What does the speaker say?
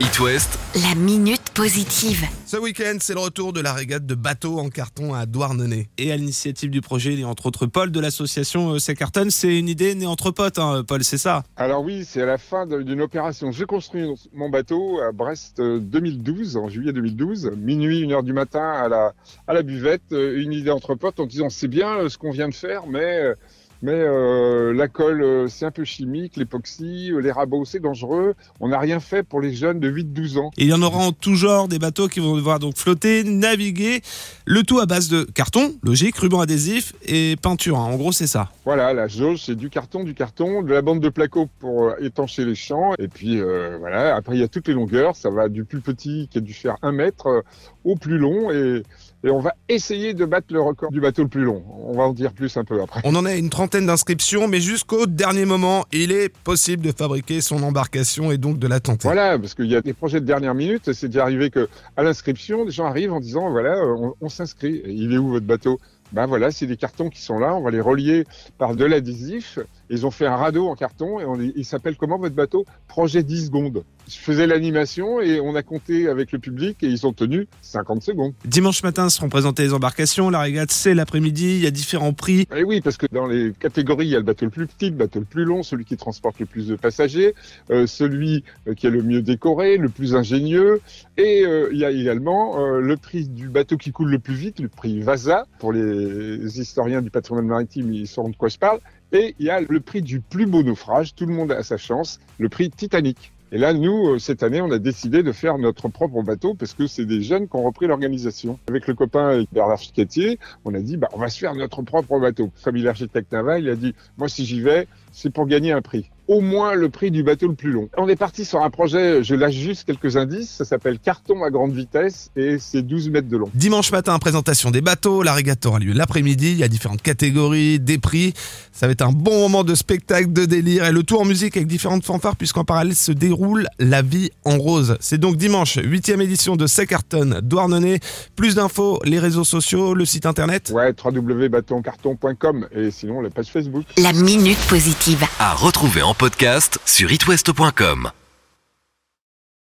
It West, La minute positive. Ce week-end, c'est le retour de la régate de bateaux en carton à Douarnenez. Et à l'initiative du projet, il y a entre autres Paul de l'association euh, C'est Carton. C'est une idée née entre potes, hein, Paul, c'est ça? Alors oui, c'est à la fin d'une opération. J'ai construit mon bateau à Brest euh, 2012, en juillet 2012, minuit, une heure du matin à la, à la buvette, euh, une idée entre potes en disant c'est bien euh, ce qu'on vient de faire, mais, euh, mais euh, la colle euh, c'est un peu chimique, l'époxy, euh, les rabots c'est dangereux. On n'a rien fait pour les jeunes de 8-12 ans. Et il y en aura en tout genre des bateaux qui vont devoir donc flotter, naviguer. Le tout à base de carton, logique, ruban adhésif et peinture. hein. En gros, c'est ça. Voilà, la jauge c'est du carton, du carton, de la bande de placo pour étancher les champs, et puis voilà. Après il y a toutes les longueurs, ça va du plus petit qui a dû faire un mètre au plus long, et, et on va essayer de battre le record du bateau le plus long. On va en dire plus un peu après. On en a une d'inscriptions, mais jusqu'au dernier moment, il est possible de fabriquer son embarcation et donc de la tenter. Voilà, parce qu'il y a des projets de dernière minute. C'est déjà arrivé que à l'inscription, des gens arrivent en disant voilà, euh, on, s'inscrit. Il est où votre bateau? Ben voilà, c'est des cartons qui sont là. On va les relier par de l'adhésif. Ils ont fait un radeau en carton et on, il s'appelle comment votre bateau? Projet 10 secondes. Je faisais l'animation et on a compté avec le public et ils ont tenu 50 secondes. Dimanche matin seront présentées les embarcations. La régate, c'est l'après-midi. Il y a différents prix. Et oui, parce que dans les catégories, il y a le bateau le plus petit, le bateau le plus long, celui qui transporte le plus de passagers, euh, celui euh, qui est le mieux décoré, le plus ingénieux, et euh, il y a également euh, le prix du bateau qui coule le plus vite, le prix Vasa. Pour les historiens du patrimoine maritime, ils sauront de quoi je parle. Et il y a le prix du plus beau naufrage, tout le monde a sa chance, le prix Titanic. Et là, nous, euh, cette année, on a décidé de faire notre propre bateau parce que c'est des jeunes qui ont repris l'organisation. Avec le copain avec Bernard Chicatier, on a dit, bah, on va se faire notre propre bateau. Comme il est architecte naval, il a dit, moi, si j'y vais, c'est pour gagner un prix. Au moins le prix du bateau le plus long. On est parti sur un projet, je lâche juste quelques indices, ça s'appelle Carton à grande vitesse et c'est 12 mètres de long. Dimanche matin, présentation des bateaux. La régate aura lieu l'après-midi. Il y a différentes catégories, des prix. Ça va être un bon moment de spectacle, de délire et le tout en musique avec différentes fanfares puisqu'en parallèle se déroule la vie en rose. C'est donc dimanche, huitième édition de Secarton, Douarnenez. Plus d'infos, les réseaux sociaux, le site internet. Ouais, www.bateauencarton.com et sinon la page Facebook. La minute positive. à retrouver en podcast sur itwest.com.